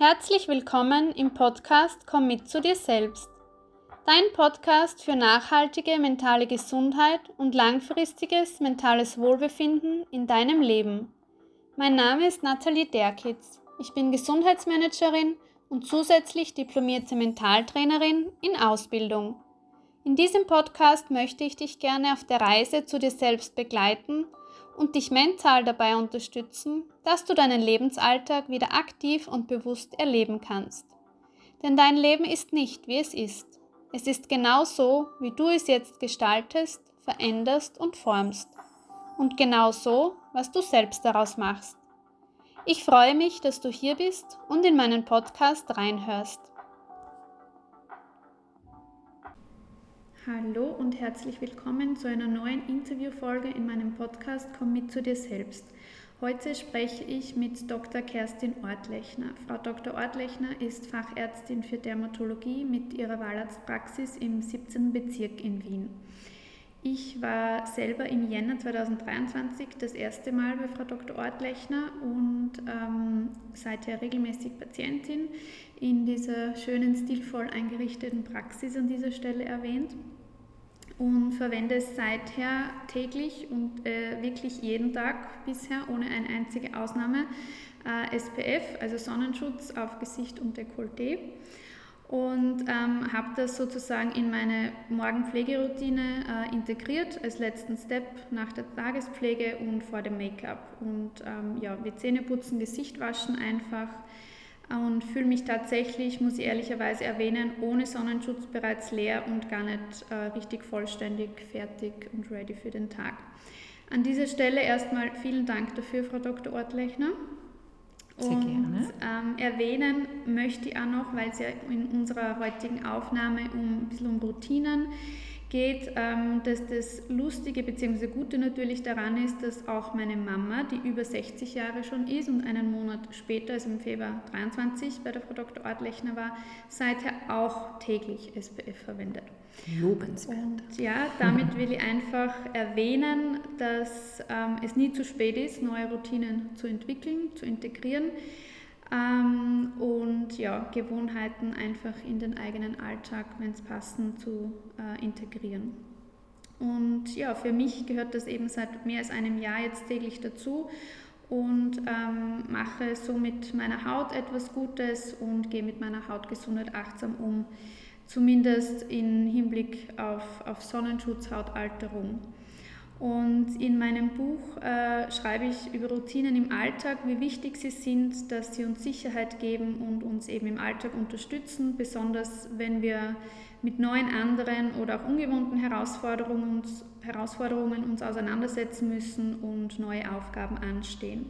Herzlich willkommen im Podcast Komm mit zu dir selbst. Dein Podcast für nachhaltige mentale Gesundheit und langfristiges mentales Wohlbefinden in deinem Leben. Mein Name ist Nathalie Derkitz. Ich bin Gesundheitsmanagerin und zusätzlich diplomierte Mentaltrainerin in Ausbildung. In diesem Podcast möchte ich dich gerne auf der Reise zu dir selbst begleiten und dich mental dabei unterstützen, dass du deinen Lebensalltag wieder aktiv und bewusst erleben kannst. Denn dein Leben ist nicht, wie es ist. Es ist genau so, wie du es jetzt gestaltest, veränderst und formst. Und genau so, was du selbst daraus machst. Ich freue mich, dass du hier bist und in meinen Podcast reinhörst. Hallo und herzlich willkommen zu einer neuen Interviewfolge in meinem Podcast Komm mit zu dir selbst. Heute spreche ich mit Dr. Kerstin Ortlechner. Frau Dr. Ortlechner ist Fachärztin für Dermatologie mit ihrer Wahlarztpraxis im 17. Bezirk in Wien. Ich war selber im Jänner 2023 das erste Mal bei Frau Dr. Ortlechner und ähm, seither regelmäßig Patientin in dieser schönen, stilvoll eingerichteten Praxis an dieser Stelle erwähnt und verwende es seither täglich und äh, wirklich jeden Tag bisher ohne eine einzige Ausnahme äh, SPF, also Sonnenschutz auf Gesicht und Dekolleté und ähm, habe das sozusagen in meine Morgenpflegeroutine äh, integriert als letzten Step nach der Tagespflege und vor dem Make-up. Und ähm, ja, wie Zähne putzen, Gesicht waschen einfach und fühle mich tatsächlich, muss ich ehrlicherweise erwähnen, ohne Sonnenschutz bereits leer und gar nicht äh, richtig vollständig fertig und ready für den Tag. An dieser Stelle erstmal vielen Dank dafür, Frau Dr. Ortlechner. Sehr und gerne. Ähm, erwähnen möchte ich auch noch, weil es ja in unserer heutigen Aufnahme um ein bisschen um Routinen geht geht, ähm, dass das Lustige bzw. Gute natürlich daran ist, dass auch meine Mama, die über 60 Jahre schon ist und einen Monat später, also im Februar 23 bei der Frau Dr. Ortlechner war, seither auch täglich SPF verwendet. Lobenswert. Und ja, damit will ich einfach erwähnen, dass ähm, es nie zu spät ist, neue Routinen zu entwickeln, zu integrieren ähm, und ja, Gewohnheiten einfach in den eigenen Alltag, wenn es passen, zu äh, integrieren. Und ja, für mich gehört das eben seit mehr als einem Jahr jetzt täglich dazu und ähm, mache somit meiner Haut etwas Gutes und gehe mit meiner Hautgesundheit achtsam um, zumindest im Hinblick auf, auf Sonnenschutz, Hautalterung. Und in meinem Buch äh, schreibe ich über Routinen im Alltag, wie wichtig sie sind, dass sie uns Sicherheit geben und uns eben im Alltag unterstützen, besonders wenn wir mit neuen anderen oder auch ungewohnten Herausforderungen uns, Herausforderungen uns auseinandersetzen müssen und neue Aufgaben anstehen.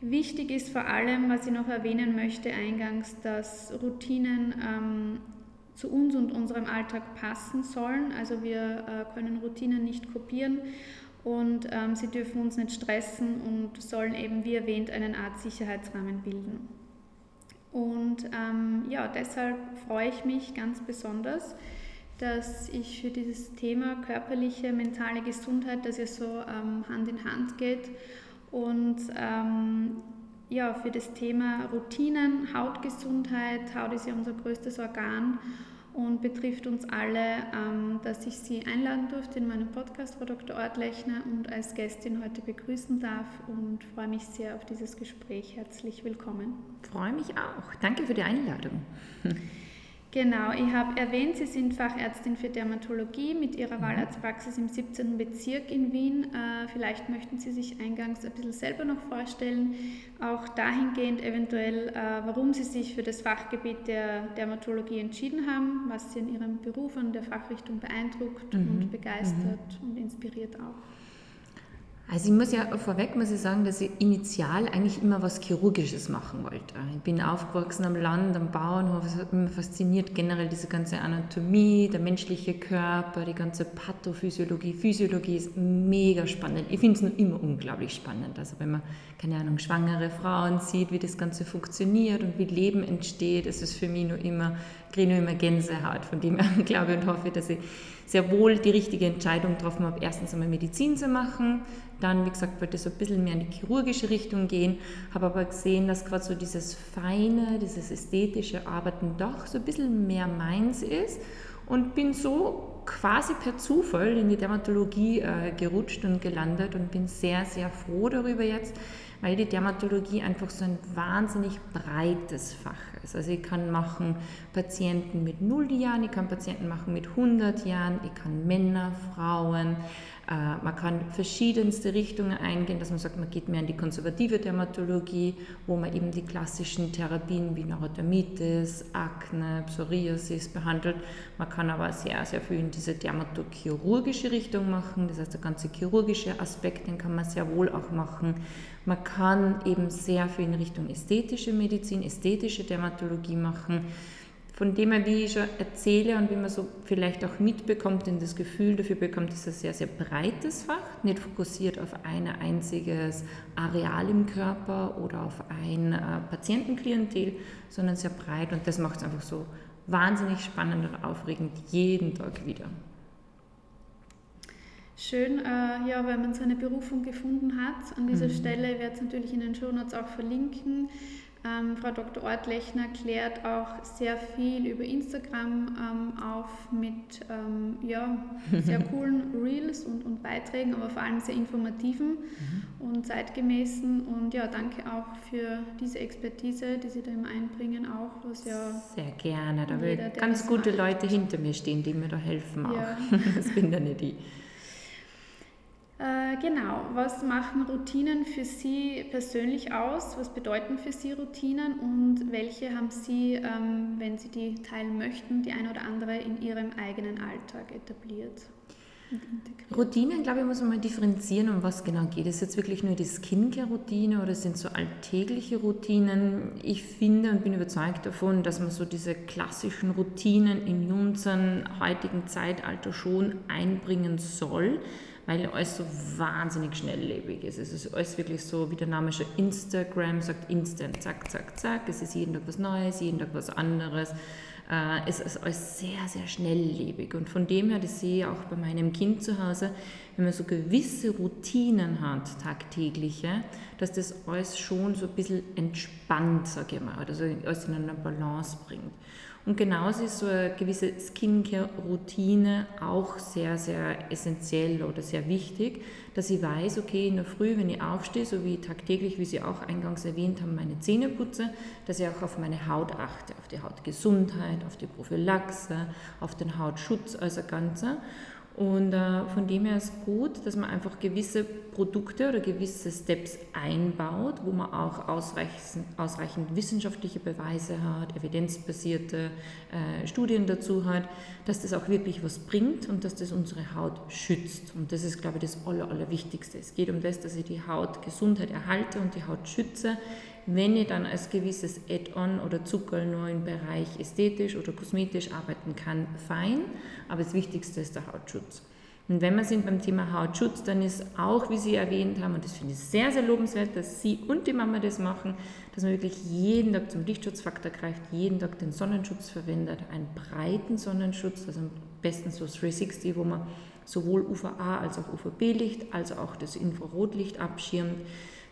Wichtig ist vor allem, was ich noch erwähnen möchte eingangs, dass Routinen ähm, zu uns und unserem Alltag passen sollen. Also wir äh, können Routinen nicht kopieren und ähm, sie dürfen uns nicht stressen und sollen eben, wie erwähnt, eine Art Sicherheitsrahmen bilden. Und ähm, ja, deshalb freue ich mich ganz besonders, dass ich für dieses Thema körperliche, mentale Gesundheit, das ja so ähm, Hand in Hand geht, und ähm, ja, für das Thema Routinen, Hautgesundheit, Haut ist ja unser größtes Organ und betrifft uns alle, ähm, dass ich Sie einladen durfte in meinem Podcast, Frau Dr. Ortlechner, und als Gästin heute begrüßen darf und freue mich sehr auf dieses Gespräch. Herzlich willkommen. Freue mich auch. Danke für die Einladung. Genau, ich habe erwähnt, Sie sind Fachärztin für Dermatologie mit Ihrer mhm. Wahlarztpraxis im 17. Bezirk in Wien. Äh, vielleicht möchten Sie sich eingangs ein bisschen selber noch vorstellen, auch dahingehend eventuell, äh, warum Sie sich für das Fachgebiet der Dermatologie entschieden haben, was Sie in Ihrem Beruf an der Fachrichtung beeindruckt mhm. und begeistert mhm. und inspiriert auch. Also ich muss ja vorweg muss ich sagen, dass ich initial eigentlich immer was Chirurgisches machen wollte. Ich bin aufgewachsen am Land, am Bauernhof. Es hat mich fasziniert generell diese ganze Anatomie, der menschliche Körper, die ganze Pathophysiologie. Physiologie ist mega spannend. Ich finde es nur immer unglaublich spannend. Also wenn man, keine Ahnung, schwangere Frauen sieht, wie das Ganze funktioniert und wie Leben entsteht, ist es für mich nur immer, kriege nur immer Gänsehaut. Von dem her glaube ich und hoffe, dass ich sehr wohl die richtige Entscheidung getroffen habe, erstens einmal Medizin zu machen, dann, wie gesagt, wollte so ein bisschen mehr in die chirurgische Richtung gehen, habe aber gesehen, dass gerade so dieses feine, dieses ästhetische Arbeiten doch so ein bisschen mehr meins ist und bin so quasi per Zufall in die Dermatologie äh, gerutscht und gelandet und bin sehr, sehr froh darüber jetzt, weil die Dermatologie einfach so ein wahnsinnig breites Fach ist. Also ich kann machen Patienten mit 0 Jahren, ich kann Patienten machen mit 100 Jahren, ich kann Männer, Frauen, äh, man kann verschiedenste Richtungen eingehen, dass man sagt, man geht mehr in die konservative Dermatologie, wo man eben die klassischen Therapien wie Neurodermitis, Akne, Psoriasis behandelt. Man kann aber sehr, sehr viel in diese dermatochirurgische Richtung machen, das heißt der ganze chirurgische Aspekt, den kann man sehr wohl auch machen. Man kann eben sehr viel in Richtung ästhetische Medizin, ästhetische Dermatologie machen. Von dem her, wie ich schon erzähle und wie man so vielleicht auch mitbekommt und das Gefühl dafür bekommt, ist ein sehr, sehr breites Fach, nicht fokussiert auf ein einziges Areal im Körper oder auf ein äh, Patientenklientel, sondern sehr breit. Und das macht es einfach so wahnsinnig spannend und aufregend jeden Tag wieder. Schön, äh, ja, weil man seine Berufung gefunden hat. An dieser mhm. Stelle werde ich es natürlich in den Shownotes auch verlinken. Ähm, Frau Dr. Ortlechner klärt auch sehr viel über Instagram ähm, auf mit ähm, ja, sehr coolen Reels und, und, Beiträgen, aber vor allem sehr informativen mhm. und zeitgemäßen. Und ja, danke auch für diese Expertise, die Sie da immer einbringen, auch was ja. Sehr gerne, da will ganz gute macht. Leute hinter mir stehen, die mir da helfen auch. Ja. das bin ja nicht ich. Äh, genau, was machen Routinen für Sie persönlich aus? Was bedeuten für Sie Routinen und welche haben Sie, ähm, wenn Sie die teilen möchten, die ein oder andere in Ihrem eigenen Alltag etabliert? Routinen, glaube ich, muss man mal differenzieren, um was genau geht. Ist jetzt wirklich nur die Skincare-Routine oder sind so alltägliche Routinen? Ich finde und bin überzeugt davon, dass man so diese klassischen Routinen in unserem heutigen Zeitalter schon einbringen soll weil alles so wahnsinnig schnelllebig ist. Es ist alles wirklich so, wie der Name schon Instagram sagt, instant, zack, zack, zack. Es ist jeden Tag was Neues, jeden Tag was anderes. Äh, es ist alles sehr, sehr schnelllebig. Und von dem her, das sehe ich auch bei meinem Kind zu Hause, wenn man so gewisse Routinen hat, tagtägliche, dass das alles schon so ein bisschen entspannt, sage ich mal, also alles in eine Balance bringt. Und genauso ist so eine gewisse Skincare-Routine auch sehr, sehr essentiell oder sehr wichtig, dass ich weiß, okay, in der Früh, wenn ich aufstehe, so wie tagtäglich, wie Sie auch eingangs erwähnt haben, meine Zähne putze, dass ich auch auf meine Haut achte, auf die Hautgesundheit, auf die Prophylaxe, auf den Hautschutz als Ganze. Und äh, von dem her ist gut, dass man einfach gewisse Produkte oder gewisse Steps einbaut, wo man auch ausreichend, ausreichend wissenschaftliche Beweise hat, evidenzbasierte äh, Studien dazu hat, dass das auch wirklich was bringt und dass das unsere Haut schützt. Und das ist, glaube ich, das Aller, Allerwichtigste. Es geht um das, dass ich die Hautgesundheit erhalte und die Haut schütze wenn ich dann als gewisses Add-on oder Zucker nur im Bereich ästhetisch oder kosmetisch arbeiten kann, fein, aber das Wichtigste ist der Hautschutz. Und wenn wir sind beim Thema Hautschutz, dann ist auch, wie Sie erwähnt haben, und das finde ich sehr, sehr lobenswert, dass Sie und die Mama das machen, dass man wirklich jeden Tag zum Lichtschutzfaktor greift, jeden Tag den Sonnenschutz verwendet, einen breiten Sonnenschutz, also am besten so 360, wo man sowohl UVA als auch UVB-Licht, als auch das Infrarotlicht abschirmt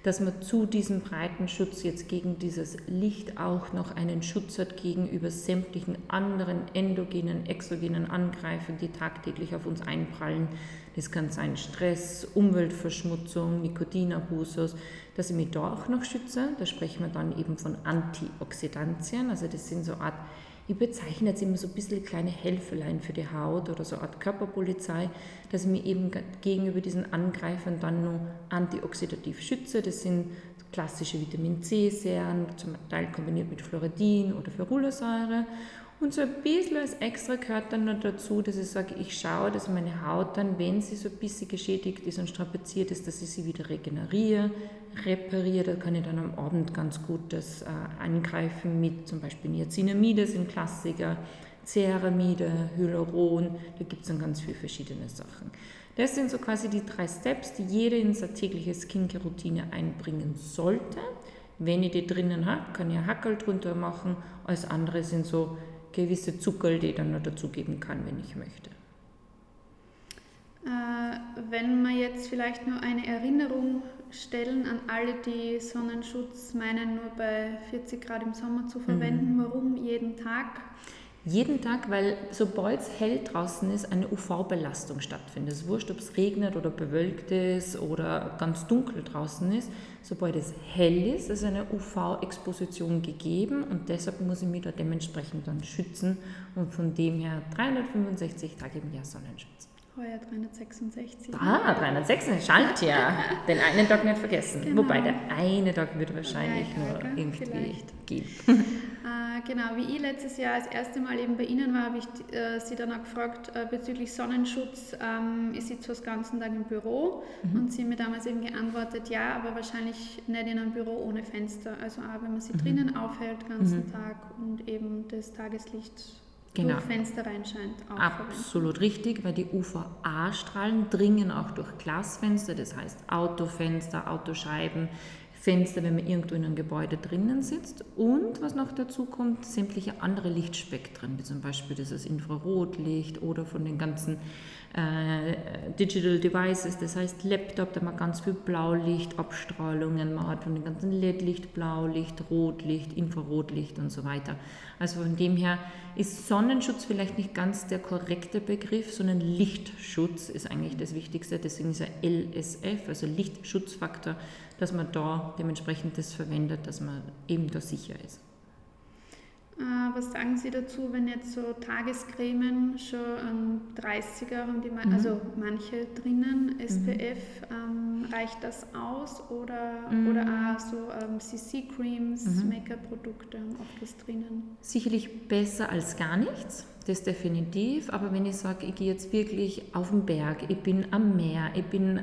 dass man zu diesem breiten Schutz jetzt gegen dieses Licht auch noch einen Schutz hat gegenüber sämtlichen anderen endogenen, exogenen Angreifern, die tagtäglich auf uns einprallen. Das kann sein Stress, Umweltverschmutzung, Nikotinabusus, dass ich mich da auch noch schütze. Da sprechen wir dann eben von Antioxidantien, also das sind so Art ich bezeichne jetzt immer so ein bisschen kleine Helferlein für die Haut oder so eine Art Körperpolizei, dass ich mich eben gegenüber diesen Angreifern dann noch antioxidativ schütze. Das sind klassische Vitamin C-Serien, zum Teil kombiniert mit Fluoridin oder Ferulsäure. Und so ein bisschen als extra gehört dann noch dazu, dass ich sage, ich schaue, dass meine Haut dann, wenn sie so ein bisschen geschädigt ist und strapaziert ist, dass ich sie wieder regeneriere, repariere. Da kann ich dann am Abend ganz gut das äh, angreifen mit zum Beispiel Niacinamide sind Klassiker, Ceramide, Hyaluron, da gibt es dann ganz viele verschiedene Sachen. Das sind so quasi die drei Steps, die jede in seine tägliche Skincare-Routine einbringen sollte. Wenn ich die drinnen habe, kann ich ein Hackel drunter machen. Alles andere sind so gewisse Zucker, die ich dann noch dazugeben kann, wenn ich möchte. Äh, wenn wir jetzt vielleicht nur eine Erinnerung stellen an alle, die Sonnenschutz meinen, nur bei 40 Grad im Sommer zu verwenden, mhm. warum jeden Tag? Jeden Tag, weil sobald es hell draußen ist, eine UV-Belastung stattfindet. Es ist wurscht, ob es regnet oder bewölkt ist oder ganz dunkel draußen ist. Sobald es hell ist, ist eine UV-Exposition gegeben und deshalb muss ich mich da dementsprechend dann schützen und von dem her 365 Tage im Jahr Sonnenschutz. Heuer 366. Ah, 366, schalt ja. Den einen Tag nicht vergessen. Genau. Wobei der eine Tag wird wahrscheinlich ja, nur irgendwie vielleicht. gehen. Äh, genau, wie ich letztes Jahr das erste Mal eben bei Ihnen war, habe ich äh, Sie dann auch gefragt äh, bezüglich Sonnenschutz. Ähm, ich sitze fast den ganzen Tag im Büro mhm. und Sie haben mir damals eben geantwortet, ja, aber wahrscheinlich nicht in einem Büro ohne Fenster. Also auch wenn man sie mhm. drinnen aufhält den ganzen mhm. Tag und eben das Tageslicht genau. durch Fenster reinscheint. Absolut richtig, weil die UVA-Strahlen dringen auch durch Glasfenster, das heißt Autofenster, Autoscheiben, Fenster, wenn man irgendwo in einem Gebäude drinnen sitzt. Und was noch dazu kommt, sämtliche andere Lichtspektren, wie zum Beispiel dieses Infrarotlicht oder von den ganzen äh, Digital Devices, das heißt Laptop, da man ganz viel Blaulichtabstrahlungen man hat, von dem ganzen LED-Licht, Blaulicht, Rotlicht, Infrarotlicht und so weiter. Also von dem her ist Sonnenschutz vielleicht nicht ganz der korrekte Begriff, sondern Lichtschutz ist eigentlich das Wichtigste. Deswegen ist er LSF, also Lichtschutzfaktor, dass man da dementsprechend das verwendet, dass man eben da sicher ist. Äh, was sagen Sie dazu, wenn jetzt so Tagescremen schon ein 30er haben, die mhm. also manche drinnen, SPF, mhm. ähm, reicht das aus oder, mhm. oder auch so ähm, CC-Creams, mhm. Make-up-Produkte haben oft was drinnen? Sicherlich besser als gar nichts, das definitiv, aber wenn ich sage, ich gehe jetzt wirklich auf den Berg, ich bin am Meer, ich bin äh,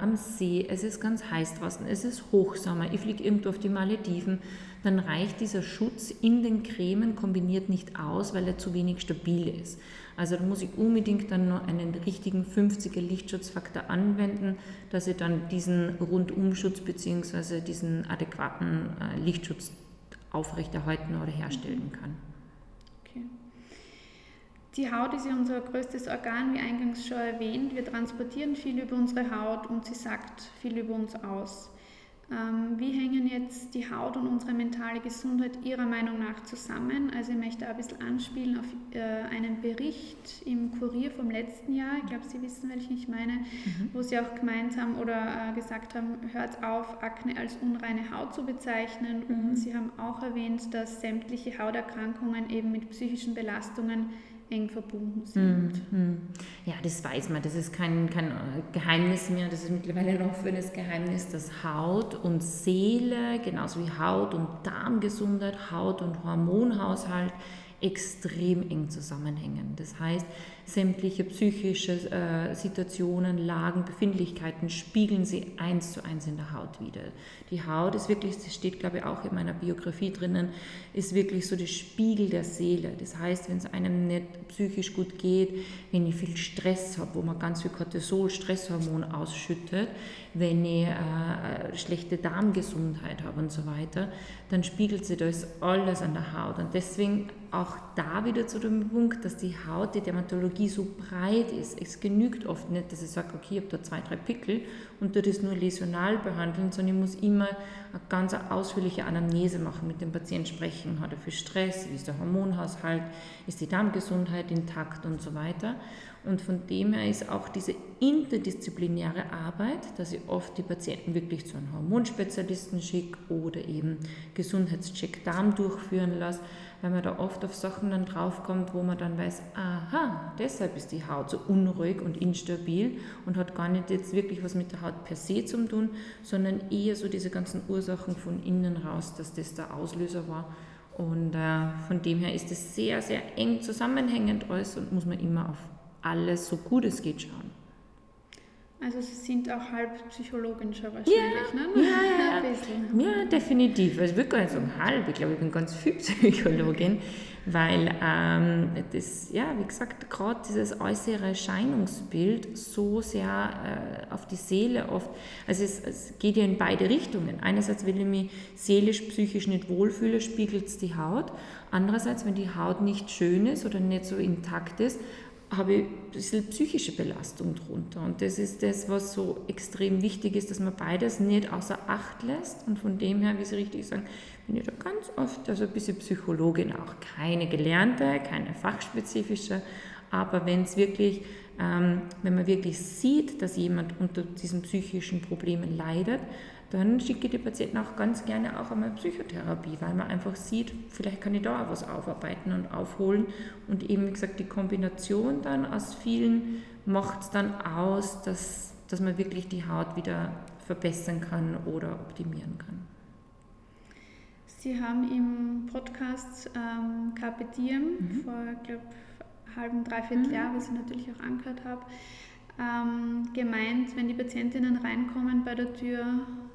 am See, es ist ganz heiß draußen, es ist Hochsommer, ich fliege irgendwo auf die Malediven, dann reicht dieser Schutz in den Cremen kombiniert nicht aus, weil er zu wenig stabil ist. Also da muss ich unbedingt dann noch einen richtigen 50er Lichtschutzfaktor anwenden, dass ich dann diesen Rundumschutz bzw. diesen adäquaten äh, Lichtschutz aufrechterhalten oder herstellen kann. Die Haut ist ja unser größtes Organ, wie eingangs schon erwähnt. Wir transportieren viel über unsere Haut und sie sagt viel über uns aus. Ähm, wie hängen jetzt die Haut und unsere mentale Gesundheit Ihrer Meinung nach zusammen? Also ich möchte ein bisschen anspielen auf äh, einen Bericht im Kurier vom letzten Jahr, ich glaube, Sie wissen, welchen ich meine, mhm. wo Sie auch gemeint haben oder äh, gesagt haben, hört auf, Akne als unreine Haut zu bezeichnen. Mhm. Und Sie haben auch erwähnt, dass sämtliche Hauterkrankungen eben mit psychischen Belastungen eng verbunden sind. Mhm. Ja, das weiß man. Das ist kein, kein Geheimnis mehr. Das ist mittlerweile ein offenes Geheimnis, dass Haut und Seele, genauso wie Haut und Darmgesundheit, Haut und Hormonhaushalt extrem eng zusammenhängen. Das heißt, sämtliche psychische äh, Situationen, Lagen, Befindlichkeiten spiegeln sie eins zu eins in der Haut wieder. Die Haut ist wirklich, das steht glaube ich auch in meiner Biografie drinnen, ist wirklich so der Spiegel der Seele. Das heißt, wenn es einem nicht psychisch gut geht, wenn ich viel Stress habe, wo man ganz viel Cortisol, Stresshormon ausschüttet, wenn ich äh, schlechte Darmgesundheit habe und so weiter, dann spiegelt sich das alles an der Haut. Und deswegen auch da wieder zu dem Punkt, dass die Haut, die Dermatologie so breit ist. Es genügt oft nicht, dass ich sage, okay, ich habe da zwei, drei Pickel und dort das nur läsional behandeln, sondern ich muss immer eine ganz ausführliche Anamnese machen, mit dem Patienten sprechen, hat er viel Stress, wie ist der Hormonhaushalt, ist die Darmgesundheit intakt und so weiter. Und von dem her ist auch diese interdisziplinäre Arbeit, dass ich oft die Patienten wirklich zu einem Hormonspezialisten schicke oder eben Gesundheitscheck Darm durchführen lasse, weil man da oft auf Sachen dann draufkommt, wo man dann weiß, aha, deshalb ist die Haut so unruhig und instabil und hat gar nicht jetzt wirklich was mit der Haut per se zu tun, sondern eher so diese ganzen Ursachen von innen raus, dass das der Auslöser war. Und äh, von dem her ist es sehr, sehr eng zusammenhängend alles und muss man immer auf alles so gut es geht schauen. Also Sie sind auch halb Psychologin schon wahrscheinlich, ja, ne? Ja, ja, ja, definitiv. Also ich würde gar nicht sagen halb, ich glaube, ich bin ganz viel Psychologin, weil ähm, das, ja, wie gesagt, gerade dieses äußere Erscheinungsbild so sehr äh, auf die Seele oft, also es, es, geht ja in beide Richtungen. Einerseits, wenn ich mich seelisch, psychisch nicht wohlfühle, spiegelt es die Haut. Andererseits, wenn die Haut nicht schön ist oder nicht so intakt ist, habe ich ein bisschen psychische Belastung drunter. Und das ist das, was so extrem wichtig ist, dass man beides nicht außer Acht lässt. Und von dem her, wie Sie richtig sagen, bin ich da ganz oft also ein bisschen Psychologin auch. Keine gelernte, keine fachspezifische, aber wenn es wirklich, ähm, wenn man wirklich sieht, dass jemand unter diesen psychischen Problemen leidet, dann schicke ich die Patienten auch ganz gerne auch einmal Psychotherapie, weil man einfach sieht, vielleicht kann ich da auch was aufarbeiten und aufholen. Und eben, wie gesagt, die Kombination dann aus vielen macht es dann aus, dass, dass man wirklich die Haut wieder verbessern kann oder optimieren kann. Sie haben im Podcast ähm, Carpe Diem mhm. vor, glaube halben, dreiviertel mhm. Jahr, was ich natürlich auch angehört habe, ähm, gemeint, wenn die Patientinnen reinkommen bei der Tür,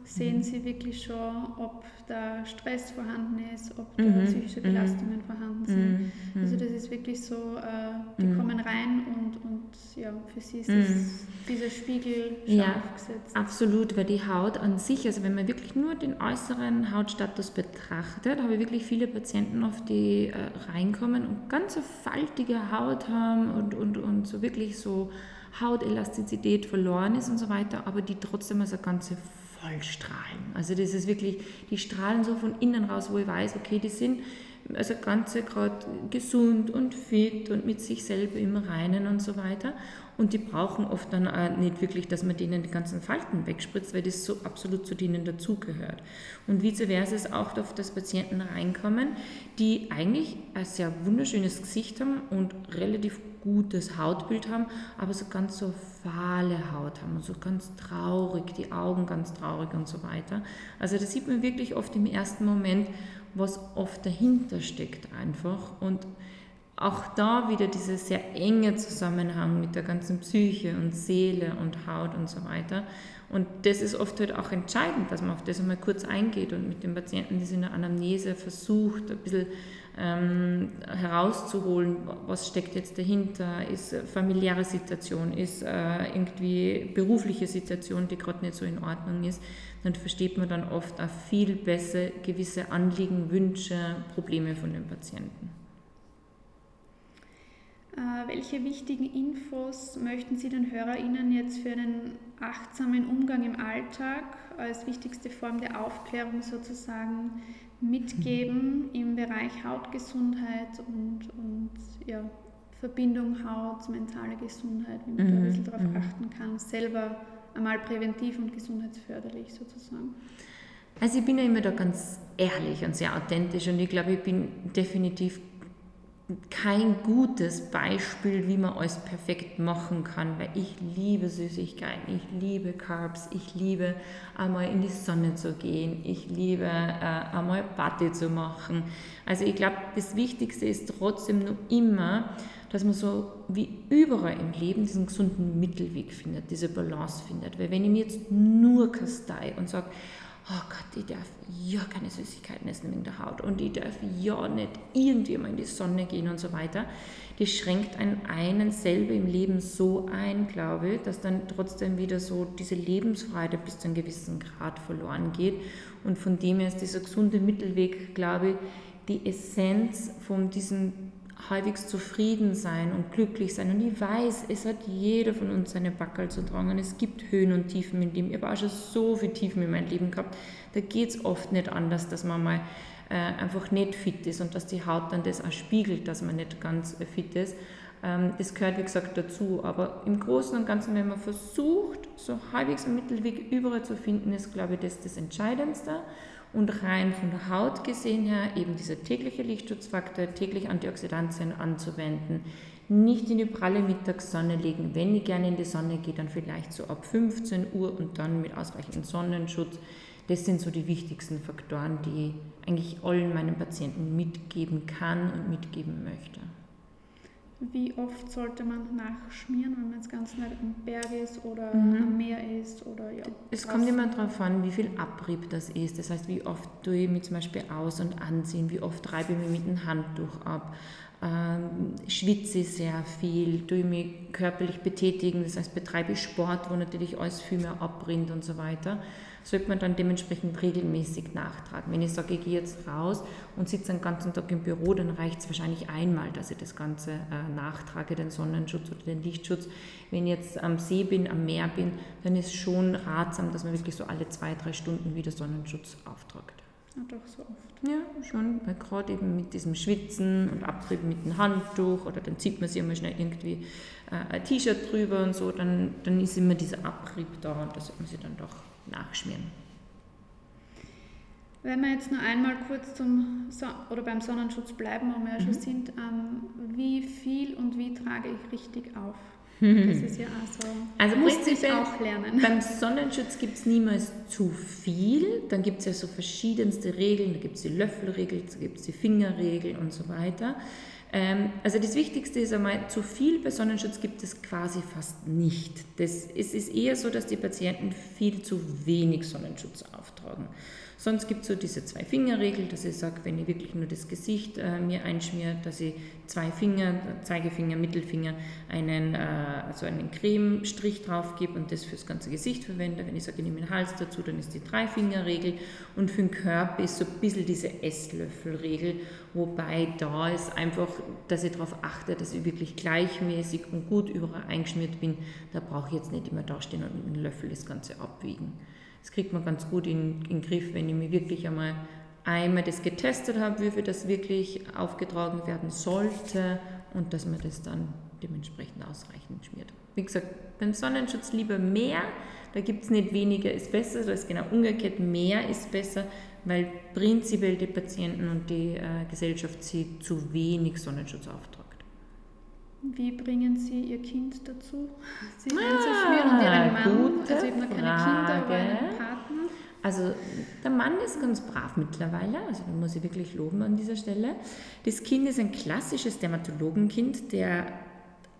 sehen mhm. sie wirklich schon, ob da Stress vorhanden ist, ob da mhm. psychische mhm. Belastungen vorhanden sind. Mhm. Also das ist wirklich so, äh, die kommen rein und, und ja, für sie ist das, dieser Spiegel scharf ja, gesetzt. Absolut, weil die Haut an sich, also wenn man wirklich nur den äußeren Hautstatus betrachtet, habe ich wirklich viele Patienten oft, die äh, reinkommen und ganz faltige Haut haben und, und, und so wirklich so Hautelastizität verloren ist und so weiter, aber die trotzdem als eine ganze voll strahlen. Also das ist wirklich, die strahlen so von innen raus, wo ich weiß, okay, die sind also ganze gerade gesund und fit und mit sich selber im Reinen und so weiter. Und die brauchen oft dann auch nicht wirklich, dass man denen die ganzen Falten wegspritzt, weil das so absolut zu denen dazugehört. Und vice versa ist auch oft, dass Patienten reinkommen, die eigentlich ein sehr wunderschönes Gesicht haben und relativ gutes Hautbild haben, aber so ganz so fahle Haut haben so ganz traurig, die Augen ganz traurig und so weiter. Also da sieht man wirklich oft im ersten Moment, was oft dahinter steckt einfach und auch da wieder dieser sehr enge Zusammenhang mit der ganzen Psyche und Seele und Haut und so weiter. Und das ist oft halt auch entscheidend, dass man auf das einmal kurz eingeht und mit dem Patienten das in der Anamnese versucht, ein bisschen ähm, herauszuholen, was steckt jetzt dahinter, ist familiäre Situation, ist äh, irgendwie berufliche Situation, die gerade nicht so in Ordnung ist, dann versteht man dann oft auch viel besser gewisse Anliegen, Wünsche, Probleme von den Patienten. Äh, welche wichtigen Infos möchten Sie den HörerInnen jetzt für einen achtsamen Umgang im Alltag als wichtigste Form der Aufklärung sozusagen mitgeben im Bereich Hautgesundheit und, und ja, Verbindung Haut, mentale Gesundheit, wie man mhm. da ein mhm, bisschen darauf mhm. achten kann, selber einmal präventiv und gesundheitsförderlich sozusagen? Also ich bin ja immer da ganz ehrlich und sehr authentisch und ich glaube, ich bin definitiv kein gutes Beispiel, wie man alles perfekt machen kann, weil ich liebe Süßigkeiten, ich liebe Carbs, ich liebe einmal in die Sonne zu gehen, ich liebe äh, einmal Party zu machen. Also ich glaube, das Wichtigste ist trotzdem nur immer, dass man so wie überall im Leben diesen gesunden Mittelweg findet, diese Balance findet. Weil wenn ich mir jetzt nur kastei und sage, oh Gott, ich darf ja keine Süßigkeiten essen wegen der Haut und ich darf ja nicht irgendwie mal in die Sonne gehen und so weiter. Das schränkt einen, einen selber im Leben so ein, glaube ich, dass dann trotzdem wieder so diese Lebensfreude bis zu einem gewissen Grad verloren geht. Und von dem her ist dieser gesunde Mittelweg, glaube ich, die Essenz von diesem halbwegs zufrieden sein und glücklich sein. Und ich weiß, es hat jeder von uns seine Backel zu tragen. Und es gibt Höhen und Tiefen in dem. Ich habe auch schon so viele Tiefen in meinem Leben gehabt. Da geht es oft nicht anders, dass man mal äh, einfach nicht fit ist und dass die Haut dann das auch spiegelt, dass man nicht ganz fit ist. Ähm, das gehört, wie gesagt, dazu. Aber im Großen und Ganzen, wenn man versucht, so halbwegs einen Mittelweg überall zu finden, ist, glaube ich, das das Entscheidendste. Und rein von der Haut gesehen her, eben dieser tägliche Lichtschutzfaktor, täglich Antioxidantien anzuwenden, nicht in die pralle Mittagssonne legen. Wenn ich gerne in die Sonne gehe, dann vielleicht so ab 15 Uhr und dann mit ausreichend Sonnenschutz. Das sind so die wichtigsten Faktoren, die ich eigentlich allen meinen Patienten mitgeben kann und mitgeben möchte. Wie oft sollte man nachschmieren, wenn man jetzt ganz nah am Berg ist oder mhm. am Meer ist? Oder, ja, es kommt immer darauf an, wie viel Abrieb das ist. Das heißt, wie oft tue ich mich zum Beispiel aus- und anziehen, wie oft reibe ich mich mit dem Handtuch ab, ähm, schwitze ich sehr viel, tue ich mich körperlich betätigen, das heißt, betreibe ich Sport, wo natürlich alles viel mehr abbringt und so weiter. Sollte man dann dementsprechend regelmäßig nachtragen. Wenn ich sage, ich gehe jetzt raus und sitze den ganzen Tag im Büro, dann reicht es wahrscheinlich einmal, dass ich das Ganze äh, nachtrage, den Sonnenschutz oder den Lichtschutz. Wenn ich jetzt am See bin, am Meer bin, dann ist schon ratsam, dass man wirklich so alle zwei, drei Stunden wieder Sonnenschutz auftragt. Ja, doch so oft. Ja, schon, weil gerade eben mit diesem Schwitzen und Abtrieb mit dem Handtuch oder dann zieht man sich immer schnell irgendwie äh, ein T-Shirt drüber und so, dann, dann ist immer dieser Abrieb da und das sollte man sich dann doch nachschmieren. Wenn wir jetzt nur einmal kurz zum so oder beim Sonnenschutz bleiben, wo wir ja schon mhm. sind, ähm, wie viel und wie trage ich richtig auf? Das ist ja auch so. Also muss ich auch lernen. Beim Sonnenschutz gibt es niemals zu viel. Dann gibt es ja so verschiedenste Regeln. Da gibt es die Löffelregel, da gibt es die Fingerregel und so weiter. Ähm, also das Wichtigste ist einmal, zu viel bei Sonnenschutz gibt es quasi fast nicht. Das, es ist eher so, dass die Patienten viel zu wenig Sonnenschutz auftragen. Sonst gibt es so diese Zwei-Finger-Regel, dass ich sage, wenn ich wirklich nur das Gesicht äh, mir einschmiere, dass ich zwei Finger, Zeigefinger, Mittelfinger, einen, äh, also einen Cremestrich drauf gebe und das fürs ganze Gesicht verwende. Wenn ich sage, ich nehme den Hals dazu, dann ist die Drei-Finger-Regel und für den Körper ist so ein bisschen diese Esslöffel-Regel, wobei da ist einfach, dass ich darauf achte, dass ich wirklich gleichmäßig und gut überall eingeschmiert bin. Da brauche ich jetzt nicht immer dastehen und mit dem Löffel das Ganze abwiegen. Das kriegt man ganz gut in, den Griff, wenn ich mir wirklich einmal einmal das getestet habe, wie viel das wirklich aufgetragen werden sollte und dass man das dann dementsprechend ausreichend schmiert. Wie gesagt, beim Sonnenschutz lieber mehr, da gibt es nicht weniger ist besser, da ist genau umgekehrt, mehr ist besser, weil prinzipiell die Patienten und die äh, Gesellschaft sie zu wenig Sonnenschutz auftragen. Wie bringen Sie Ihr Kind dazu, sich ah, einzuschmieren und Ihren Mann? Also eben noch keine Kinder, aber einen Partner. Also der Mann ist ganz brav mittlerweile, also da muss ich wirklich loben an dieser Stelle. Das Kind ist ein klassisches Dermatologenkind, der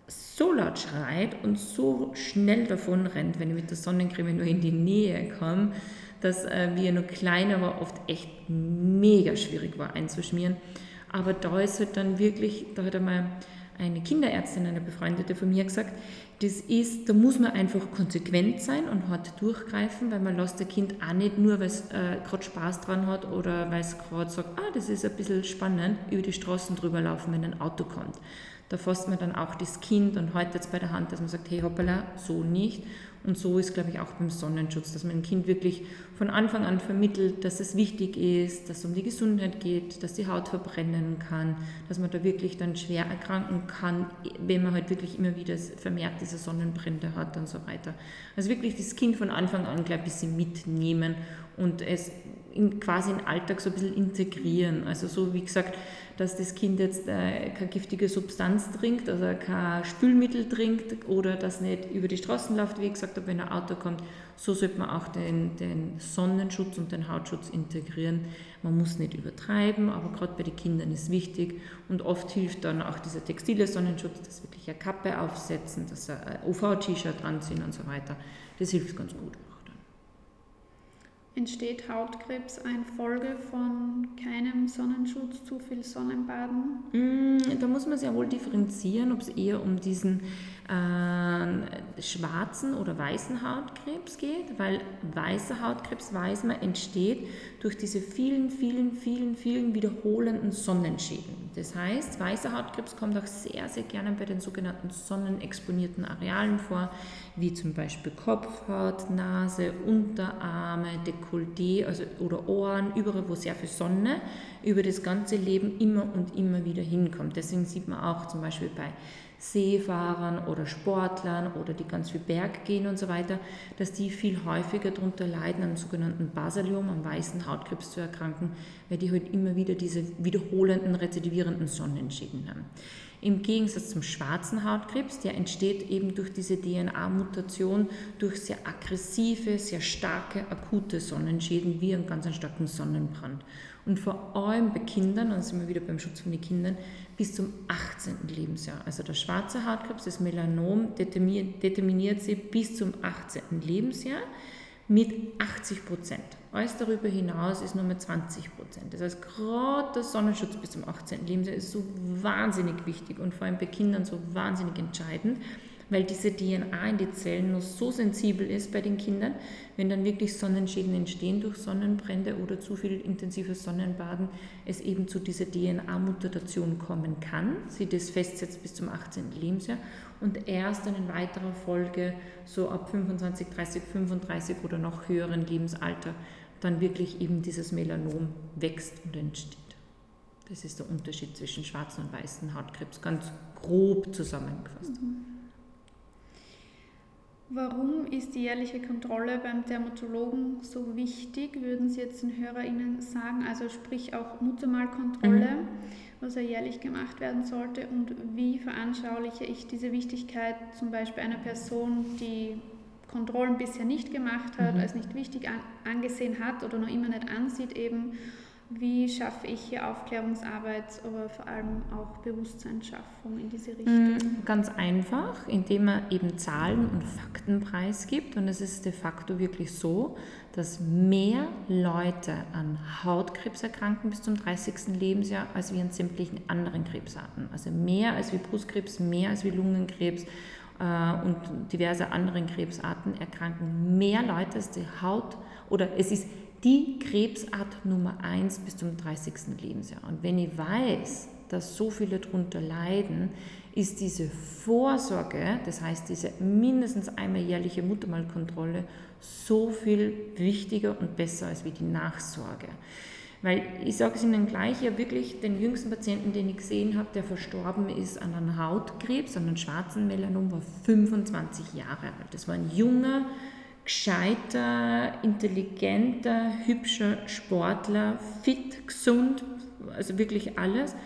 so laut schreit und so schnell davon rennt, wenn ich mit der Sonnencreme nur in die Nähe komme, dass äh, wie er noch kleiner war, oft echt mega schwierig war einzuschmieren. Aber da ist halt dann wirklich, da hat er mal eine Kinderärztin, eine befreundete von mir gesagt, das ist, da muss man einfach konsequent sein und hart durchgreifen, weil man lässt das Kind auch nicht nur, weil es äh, gerade Spaß dran hat oder weil es gerade sagt, ah, das ist ein bisschen spannend, über die Straßen drüber laufen, wenn ein Auto kommt. Da fasst man dann auch das Kind und haltet es bei der Hand, dass man sagt, hey hoppala, so nicht. Und so ist, glaube ich, auch beim Sonnenschutz, dass man dem Kind wirklich von Anfang an vermittelt, dass es wichtig ist, dass es um die Gesundheit geht, dass die Haut verbrennen kann, dass man da wirklich dann schwer erkranken kann, wenn man halt wirklich immer wieder vermehrt diese Sonnenbrände hat und so weiter. Also wirklich das Kind von Anfang an gleich ein bisschen mitnehmen und es in, quasi in den Alltag so ein bisschen integrieren. Also so wie gesagt, dass das Kind jetzt äh, keine giftige Substanz trinkt, also kein Spülmittel trinkt oder das nicht über die Straßen läuft, wie gesagt habe, wenn ein Auto kommt. So sollte man auch den, den Sonnenschutz und den Hautschutz integrieren. Man muss nicht übertreiben, aber gerade bei den Kindern ist wichtig und oft hilft dann auch dieser textile Sonnenschutz, dass wirklich eine Kappe aufsetzen, dass ein UV-T-Shirt anziehen und so weiter. Das hilft ganz gut. Entsteht Hautkrebs ein Folge von keinem Sonnenschutz, zu viel Sonnenbaden? Mm, da muss man sehr wohl differenzieren, ob es eher um diesen äh, schwarzen oder weißen Hautkrebs geht, weil weißer Hautkrebs, weiß man, entsteht durch diese vielen, vielen, vielen, vielen wiederholenden Sonnenschäden. Das heißt, weißer Hautkrebs kommt auch sehr, sehr gerne bei den sogenannten sonnenexponierten Arealen vor, wie zum Beispiel Kopfhaut, Nase, Unterarme, Dekolleté also, oder Ohren, überall, wo sehr viel Sonne über das ganze Leben immer und immer wieder hinkommt. Deswegen sieht man auch zum Beispiel bei Seefahrern oder Sportlern oder die ganz viel Berg gehen und so weiter, dass die viel häufiger darunter leiden, am sogenannten Basaliom, am weißen Hautkrebs zu erkranken, weil die halt immer wieder diese wiederholenden, rezidivierenden Sonnenschäden haben. Im Gegensatz zum schwarzen Hautkrebs, der entsteht eben durch diese DNA-Mutation, durch sehr aggressive, sehr starke, akute Sonnenschäden wie einen ganz starken Sonnenbrand. Und vor allem bei Kindern, und sind wir wieder beim Schutz von den Kindern, bis zum 18. Lebensjahr. Also der schwarze Hautkrebs, das Melanom, determiniert sie bis zum 18. Lebensjahr mit 80 Prozent. Alles darüber hinaus ist nur mit 20 Prozent. Das heißt, gerade der Sonnenschutz bis zum 18. Lebensjahr ist so wahnsinnig wichtig und vor allem bei Kindern so wahnsinnig entscheidend, weil diese DNA in die Zellen noch so sensibel ist bei den Kindern, wenn dann wirklich Sonnenschäden entstehen durch Sonnenbrände oder zu viel intensives Sonnenbaden, es eben zu dieser DNA-Mutation kommen kann, sie das festsetzt bis zum 18. Lebensjahr und erst dann in weiterer Folge, so ab 25, 30, 35 oder noch höheren Lebensalter, dann wirklich eben dieses Melanom wächst und entsteht. Das ist der Unterschied zwischen schwarzen und weißen Hautkrebs, ganz grob zusammengefasst. Mhm. Warum ist die jährliche Kontrolle beim Dermatologen so wichtig, würden Sie jetzt den HörerInnen sagen? Also sprich auch Muttermalkontrolle, mhm. was ja jährlich gemacht werden sollte. Und wie veranschauliche ich diese Wichtigkeit zum Beispiel einer Person, die Kontrollen bisher nicht gemacht hat, mhm. als nicht wichtig an, angesehen hat oder noch immer nicht ansieht eben wie schaffe ich hier Aufklärungsarbeit, aber vor allem auch Bewusstseinsschaffung in diese Richtung? Mm, ganz einfach, indem man eben Zahlen und Fakten preisgibt. Und es ist de facto wirklich so, dass mehr Leute an Hautkrebs erkranken bis zum 30. Lebensjahr als wie an sämtlichen anderen Krebsarten. Also mehr als wie Brustkrebs, mehr als wie Lungenkrebs äh, und diverse anderen Krebsarten erkranken mehr Leute als die Haut oder es ist die Krebsart Nummer 1 bis zum 30. Lebensjahr. Und wenn ich weiß, dass so viele darunter leiden, ist diese Vorsorge, das heißt diese mindestens einmal jährliche Muttermalkontrolle, so viel wichtiger und besser als wie die Nachsorge. Weil ich sage es Ihnen gleich, ja wirklich den jüngsten Patienten, den ich gesehen habe, der verstorben ist an einem Hautkrebs, an einem schwarzen Melanom, war 25 Jahre alt. Das war ein junger, gescheiter, intelligenter, hübscher Sportler, fit, gesund, also wirklich alles,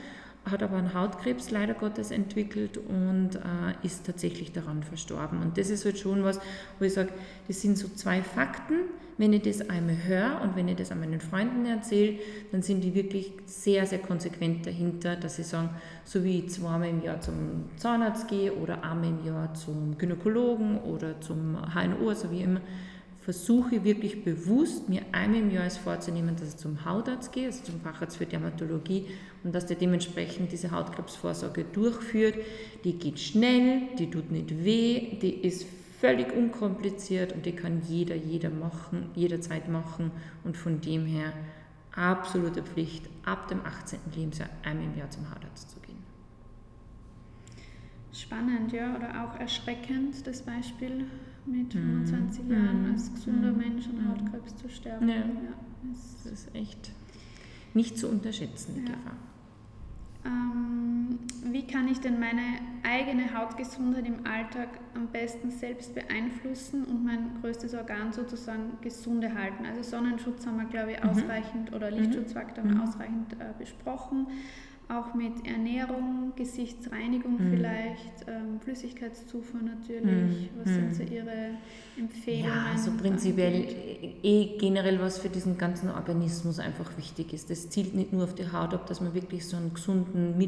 hat aber einen Hautkrebs leider Gottes entwickelt und äh, ist tatsächlich daran verstorben. Und das ist halt schon was, wo ich sage, das sind so zwei Fakten. Wenn ich das einmal höre und wenn ich das an meinen Freunden erzähle, dann sind die wirklich sehr, sehr konsequent dahinter, dass sie sagen, so wie ich zweimal im Jahr zum Zahnarzt gehe oder einmal im Jahr zum Gynäkologen oder zum HNO, so wie immer, versuche ich wirklich bewusst, mir einmal im Jahr als vorzunehmen, dass ich zum Hautarzt gehe, also zum Facharzt für Dermatologie und dass der dementsprechend diese Hautkrebsvorsorge durchführt. Die geht schnell, die tut nicht weh, die ist völlig unkompliziert und die kann jeder, jeder machen, jederzeit machen und von dem her absolute Pflicht, ab dem 18. Lebensjahr einmal im Jahr zum Hautarzt zu gehen. Spannend, ja, oder auch erschreckend, das Beispiel mit 25 mhm. Jahren mhm. als gesunder mhm. Mensch an Hautkrebs zu sterben. Ja. ja das ist echt nicht zu unterschätzen, die ja. Gefahr. Ähm, wie kann ich denn meine eigene Hautgesundheit im Alltag am besten selbst beeinflussen und mein größtes Organ sozusagen gesunde halten? Also Sonnenschutz haben wir, glaube ich, mhm. ausreichend mhm. oder Lichtschutzfaktor haben wir ausreichend äh, besprochen auch mit Ernährung, Gesichtsreinigung mhm. vielleicht, ähm, Flüssigkeitszufuhr natürlich. Mhm. Was sind so Ihre Empfehlungen? Ja, so prinzipiell eh generell was für diesen ganzen Organismus einfach wichtig ist. Das zielt nicht nur auf die Haut ab, dass man wirklich so einen gesunden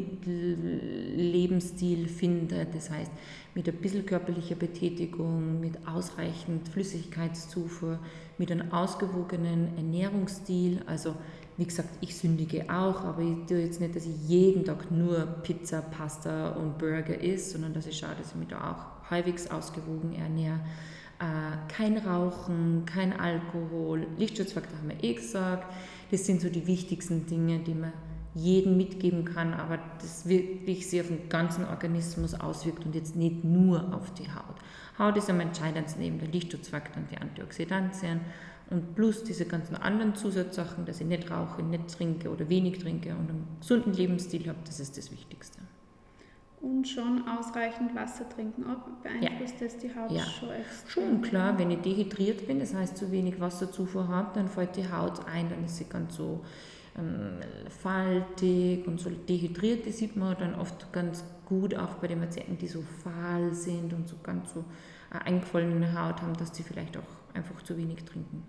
Lebensstil findet. Das heißt, mit ein bisschen körperlicher Betätigung, mit ausreichend Flüssigkeitszufuhr, mit einem ausgewogenen Ernährungsstil, also wie gesagt, ich sündige auch, aber ich tue jetzt nicht, dass ich jeden Tag nur Pizza, Pasta und Burger esse, sondern dass ich schaue, dass ich mich da auch halbwegs ausgewogen ernähre. Äh, kein Rauchen, kein Alkohol, Lichtschutzfaktor haben wir eh gesagt. Das sind so die wichtigsten Dinge, die man jedem mitgeben kann, aber das wirklich sich auf den ganzen Organismus auswirkt und jetzt nicht nur auf die Haut. Haut ist am entscheidendsten neben der Lichtschutzfaktor und die Antioxidantien und plus diese ganzen anderen Zusatzsachen, dass ich nicht rauche, nicht trinke oder wenig trinke und einen gesunden Lebensstil habe, das ist das Wichtigste. Und schon ausreichend Wasser trinken, auch beeinflusst ja. das die Haut ja. schon extrem? Schon, klar. Wenn ich dehydriert bin, das heißt zu wenig Wasserzufuhr habe, dann fällt die Haut ein, dann ist sie ganz so ähm, faltig und so dehydriert. Das sieht man dann oft ganz gut auch bei den Patienten, die so fahl sind und so ganz so eine eingefallene Haut haben, dass sie vielleicht auch einfach zu wenig trinken.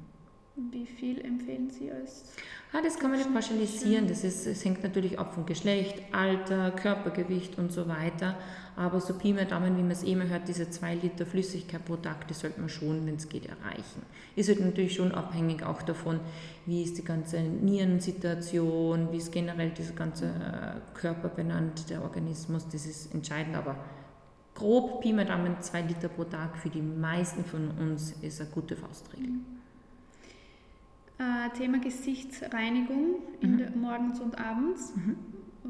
Wie viel empfehlen Sie als? Ah, das kann man nicht pauschalisieren. Das, ist, das hängt natürlich ab vom Geschlecht, Alter, Körpergewicht und so weiter. Aber so Pi mal Daumen, wie man es immer hört, diese zwei Liter Flüssigkeit pro Tag, die sollte man schon, wenn es geht, erreichen. Ist halt natürlich schon abhängig auch davon, wie ist die ganze Nierensituation, wie ist generell dieser ganze äh, Körper benannt, der Organismus. Das ist entscheidend, aber grob Pi mal Daumen 2 Liter pro Tag für die meisten von uns ist eine gute Faustregel. Äh, Thema Gesichtsreinigung mhm. der, morgens und abends. Mhm. Äh,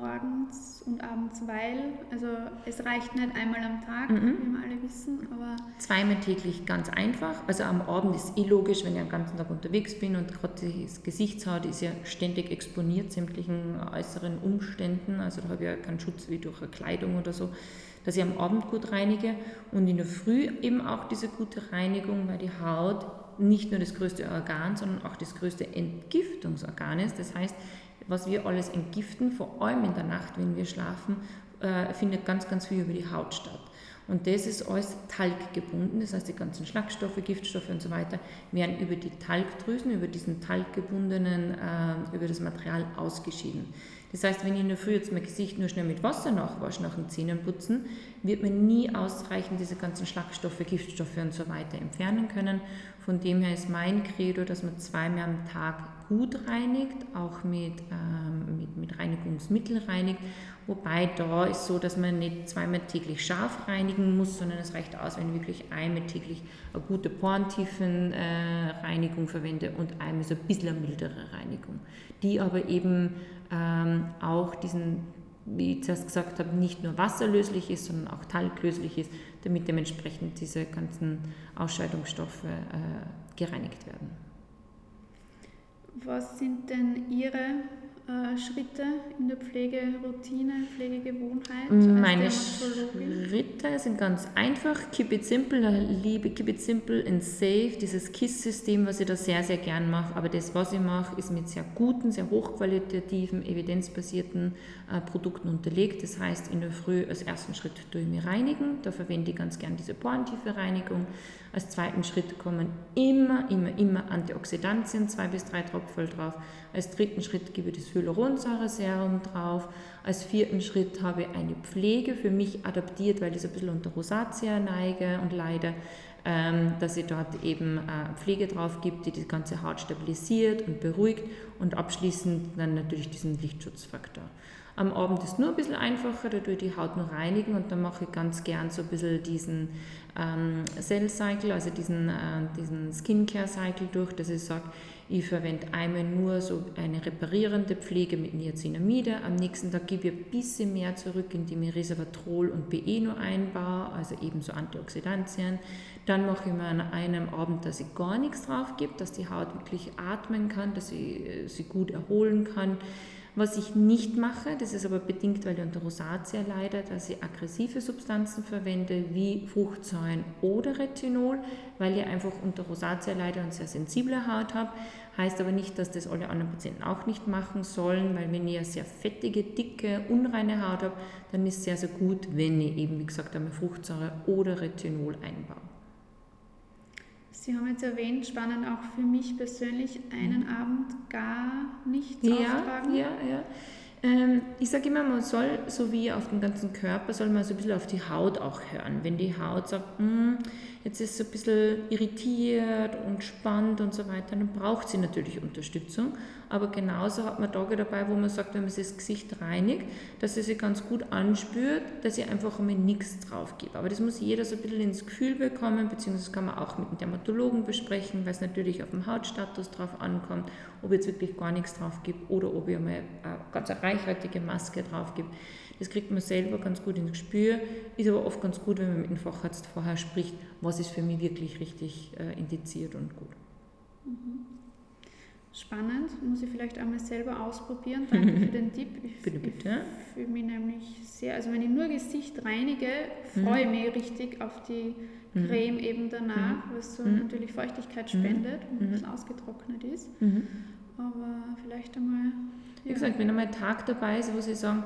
morgens und abends, weil, also es reicht nicht einmal am Tag, mhm. wie wir alle wissen, aber... Zweimal täglich ganz einfach. Also am Abend ist eh logisch, wenn ich den ganzen Tag unterwegs bin und gerade die Gesichtshaut ist ja ständig exponiert sämtlichen äußeren Umständen, also da habe ich ja keinen Schutz wie durch eine Kleidung oder so dass ich am Abend gut reinige und in der Früh eben auch diese gute Reinigung, weil die Haut nicht nur das größte Organ, sondern auch das größte Entgiftungsorgan ist. Das heißt, was wir alles entgiften, vor allem in der Nacht, wenn wir schlafen, äh, findet ganz, ganz viel über die Haut statt. Und das ist alles talggebunden, das heißt die ganzen Schlagstoffe, Giftstoffe und so weiter werden über die Talgdrüsen, über diesen talggebundenen, äh, über das Material ausgeschieden. Das heißt, wenn ich in der Früh jetzt mein Gesicht nur schnell mit Wasser nachwasche nach dem Zähnenputzen, wird man nie ausreichend diese ganzen Schlagstoffe, Giftstoffe und so weiter entfernen können. Von dem her ist mein Credo, dass man zweimal am Tag gut reinigt, auch mit, ähm, mit, mit Reinigungsmittel reinigt. Wobei da ist so, dass man nicht zweimal täglich scharf reinigen muss, sondern es reicht aus, wenn ich wirklich einmal täglich eine gute Porentiefenreinigung äh, verwende und einmal so ein bisschen eine mildere Reinigung, die aber eben ähm, auch diesen, wie ich zuerst gesagt habe, nicht nur wasserlöslich ist, sondern auch talglöslich ist, damit dementsprechend diese ganzen Ausscheidungsstoffe äh, gereinigt werden. Was sind denn Ihre äh, Schritte in der Pflegeroutine, Pflegegewohnheit? Meine Schritte sind ganz einfach. Keep it simple, liebe Keep it simple and safe, dieses KISS-System, was ich da sehr, sehr gern mache. Aber das, was ich mache, ist mit sehr guten, sehr hochqualitativen, evidenzbasierten äh, Produkten unterlegt. Das heißt, in der Früh als ersten Schritt tue ich mich reinigen. Da verwende ich ganz gern diese porentiefe Reinigung. Als zweiten Schritt kommen immer, immer, immer Antioxidantien, zwei bis drei Tropfen drauf. Als dritten Schritt gebe ich das Hyaluronsäure-Serum drauf. Als vierten Schritt habe ich eine Pflege für mich adaptiert, weil ich so ein bisschen unter Rosatia neige und leide, ähm, dass ich dort eben äh, Pflege drauf gibt, die die ganze Haut stabilisiert und beruhigt und abschließend dann natürlich diesen Lichtschutzfaktor. Am Abend ist nur ein bisschen einfacher, da tue ich die Haut nur reinigen und dann mache ich ganz gern so ein bisschen diesen ähm, Cell Cycle, also diesen, äh, diesen Skincare Cycle durch, dass ich sage, ich verwende einmal nur so eine reparierende Pflege mit Niacinamide. Am nächsten Tag gebe ich ein bisschen mehr zurück, indem ich Resveratrol und BE nur einbaue, also ebenso Antioxidantien. Dann mache ich mir an einem Abend, dass ich gar nichts drauf gebe, dass die Haut wirklich atmen kann, dass sie äh, sie gut erholen kann. Was ich nicht mache, das ist aber bedingt, weil ich unter Rosatia leide, dass ich aggressive Substanzen verwende, wie Fruchtsäuren oder Retinol, weil ich einfach unter Rosatia leide und sehr sensible Haut habe. Heißt aber nicht, dass das alle anderen Patienten auch nicht machen sollen, weil wenn ich eine sehr fettige, dicke, unreine Haut habe, dann ist es sehr, sehr gut, wenn ich eben, wie gesagt, einmal Fruchtsäure oder Retinol einbaue. Sie haben jetzt erwähnt, spannend auch für mich persönlich, einen mhm. Abend gar nichts ja, auftragen. Ja, ja. Ähm, ich sage immer, man soll, so wie auf den ganzen Körper, soll man so ein bisschen auf die Haut auch hören. Wenn die Haut sagt, hm, jetzt ist sie ein bisschen irritiert und spannt und so weiter, dann braucht sie natürlich Unterstützung. Aber genauso hat man Tage dabei, wo man sagt, wenn man sich das Gesicht reinigt, dass sie sich ganz gut anspürt, dass sie einfach einmal nichts drauf gibt. Aber das muss jeder so ein bisschen ins Gefühl bekommen, beziehungsweise kann man auch mit dem Dermatologen besprechen, weil es natürlich auf den Hautstatus drauf ankommt, ob jetzt wirklich gar nichts drauf gibt oder ob ich einmal eine ganz reichhaltige Maske drauf gibt. Das kriegt man selber ganz gut ins Gespür, ist aber oft ganz gut, wenn man mit dem Facharzt vorher spricht, was ist für mich wirklich richtig äh, indiziert und gut. Mhm. Spannend, muss ich vielleicht einmal selber ausprobieren. Danke für den Tipp. Ich, bitte, bitte. Ich fühle mich nämlich sehr, also wenn ich nur Gesicht reinige, freue ich mhm. mich richtig auf die mhm. Creme eben danach, mhm. was so mhm. natürlich Feuchtigkeit spendet und mhm. es ausgetrocknet ist. Mhm. Aber vielleicht einmal. Ja. Wie gesagt, wenn einmal ein Tag dabei ist, wo Sie sagen,